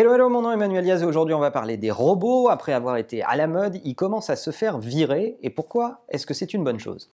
Hello, hello, mon nom est Emmanuel Diaz et aujourd'hui on va parler des robots. Après avoir été à la mode, ils commencent à se faire virer. Et pourquoi est-ce que c'est une bonne chose?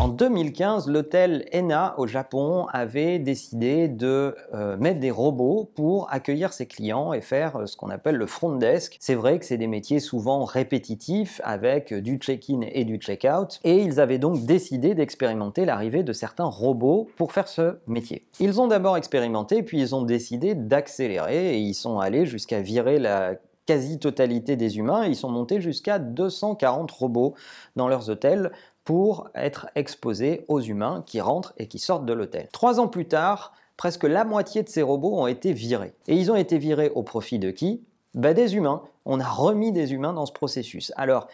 En 2015, l'hôtel Ena au Japon avait décidé de euh, mettre des robots pour accueillir ses clients et faire euh, ce qu'on appelle le front desk. C'est vrai que c'est des métiers souvent répétitifs avec du check-in et du check-out et ils avaient donc décidé d'expérimenter l'arrivée de certains robots pour faire ce métier. Ils ont d'abord expérimenté puis ils ont décidé d'accélérer et ils sont allés jusqu'à virer la quasi-totalité des humains. Ils sont montés jusqu'à 240 robots dans leurs hôtels pour être exposés aux humains qui rentrent et qui sortent de l'hôtel. Trois ans plus tard, presque la moitié de ces robots ont été virés. Et ils ont été virés au profit de qui? Bah, Des humains. On a remis des humains dans ce processus. Alors,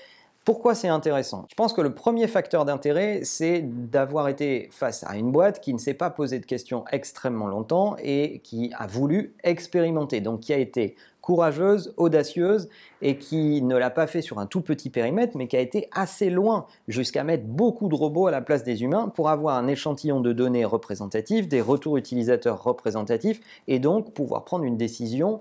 pourquoi c'est intéressant? Je pense que le premier facteur d'intérêt, c'est d'avoir été face à une boîte qui ne s'est pas posé de questions extrêmement longtemps et qui a voulu expérimenter, donc qui a été courageuse, audacieuse et qui ne l'a pas fait sur un tout petit périmètre, mais qui a été assez loin jusqu'à mettre beaucoup de robots à la place des humains pour avoir un échantillon de données représentatifs, des retours utilisateurs représentatifs et donc pouvoir prendre une décision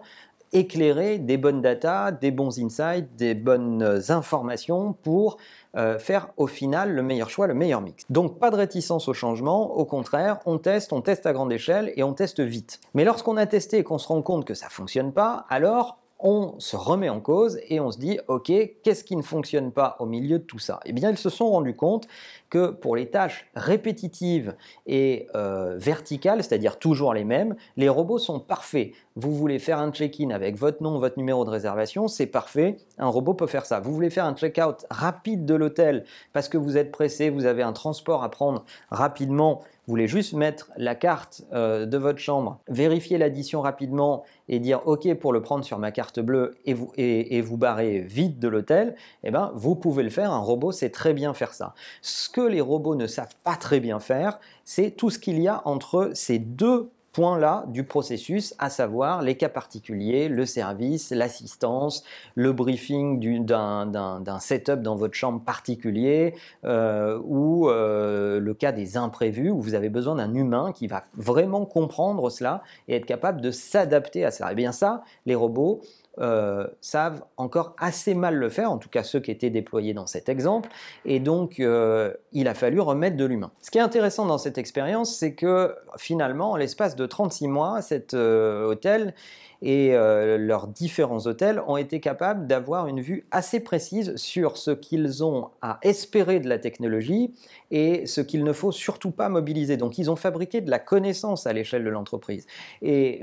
éclairer des bonnes data, des bons insights, des bonnes informations pour euh, faire au final le meilleur choix, le meilleur mix. Donc pas de réticence au changement, au contraire, on teste, on teste à grande échelle et on teste vite. Mais lorsqu'on a testé et qu'on se rend compte que ça fonctionne pas, alors on se remet en cause et on se dit, ok, qu'est-ce qui ne fonctionne pas au milieu de tout ça? Eh bien, ils se sont rendus compte que pour les tâches répétitives et euh, verticales, c'est-à-dire toujours les mêmes, les robots sont parfaits. Vous voulez faire un check-in avec votre nom, votre numéro de réservation, c'est parfait, un robot peut faire ça. Vous voulez faire un check-out rapide de l'hôtel parce que vous êtes pressé, vous avez un transport à prendre rapidement, vous voulez juste mettre la carte euh, de votre chambre, vérifier l'addition rapidement et dire OK pour le prendre sur ma carte bleue et vous, et, barrer vite de l'hôtel, eh ben, vous pouvez le faire. Un robot sait très bien faire ça. Ce que les robots ne savent pas très bien faire, c'est tout ce qu'il y a entre ces deux point-là du processus, à savoir les cas particuliers, le service, l'assistance, le briefing d'un setup dans votre chambre particulier, euh, ou euh, le cas des imprévus, où vous avez besoin d'un humain qui va vraiment comprendre cela et être capable de s'adapter à ça. Et eh bien ça, les robots, euh, savent encore assez mal le faire, en tout cas ceux qui étaient déployés dans cet exemple, et donc euh, il a fallu remettre de l'humain. Ce qui est intéressant dans cette expérience, c'est que finalement, en l'espace de 36 mois, cet euh, hôtel et leurs différents hôtels ont été capables d'avoir une vue assez précise sur ce qu'ils ont à espérer de la technologie et ce qu'il ne faut surtout pas mobiliser. Donc ils ont fabriqué de la connaissance à l'échelle de l'entreprise. Et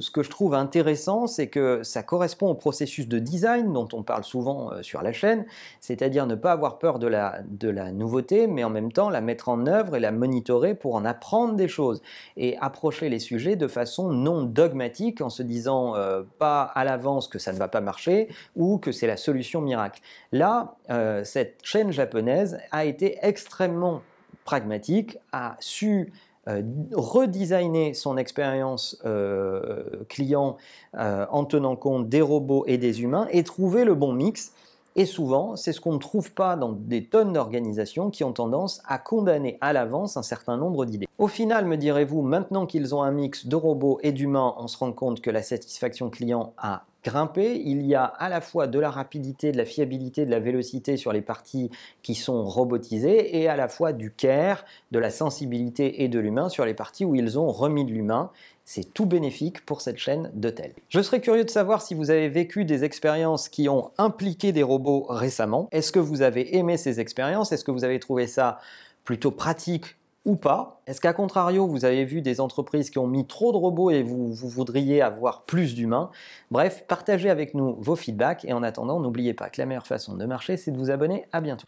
ce que je trouve intéressant, c'est que ça correspond correspond au processus de design dont on parle souvent euh, sur la chaîne, c'est-à-dire ne pas avoir peur de la, de la nouveauté, mais en même temps la mettre en œuvre et la monitorer pour en apprendre des choses et approcher les sujets de façon non dogmatique en se disant euh, pas à l'avance que ça ne va pas marcher ou que c'est la solution miracle. Là, euh, cette chaîne japonaise a été extrêmement pragmatique, a su euh, redesigner son expérience euh, client euh, en tenant compte des robots et des humains et trouver le bon mix. Et souvent, c'est ce qu'on ne trouve pas dans des tonnes d'organisations qui ont tendance à condamner à l'avance un certain nombre d'idées. Au final, me direz-vous, maintenant qu'ils ont un mix de robots et d'humains, on se rend compte que la satisfaction client a grimper, il y a à la fois de la rapidité, de la fiabilité, de la vélocité sur les parties qui sont robotisées et à la fois du care, de la sensibilité et de l'humain sur les parties où ils ont remis de l'humain. C'est tout bénéfique pour cette chaîne d'hôtels. Je serais curieux de savoir si vous avez vécu des expériences qui ont impliqué des robots récemment. Est-ce que vous avez aimé ces expériences? Est-ce que vous avez trouvé ça plutôt pratique ou pas Est-ce qu'à contrario, vous avez vu des entreprises qui ont mis trop de robots et vous, voudriez avoir plus d'humains? Bref, partagez avec nous vos feedbacks et en attendant, n'oubliez pas que la meilleure façon de marcher, c'est de vous abonner. À bientôt.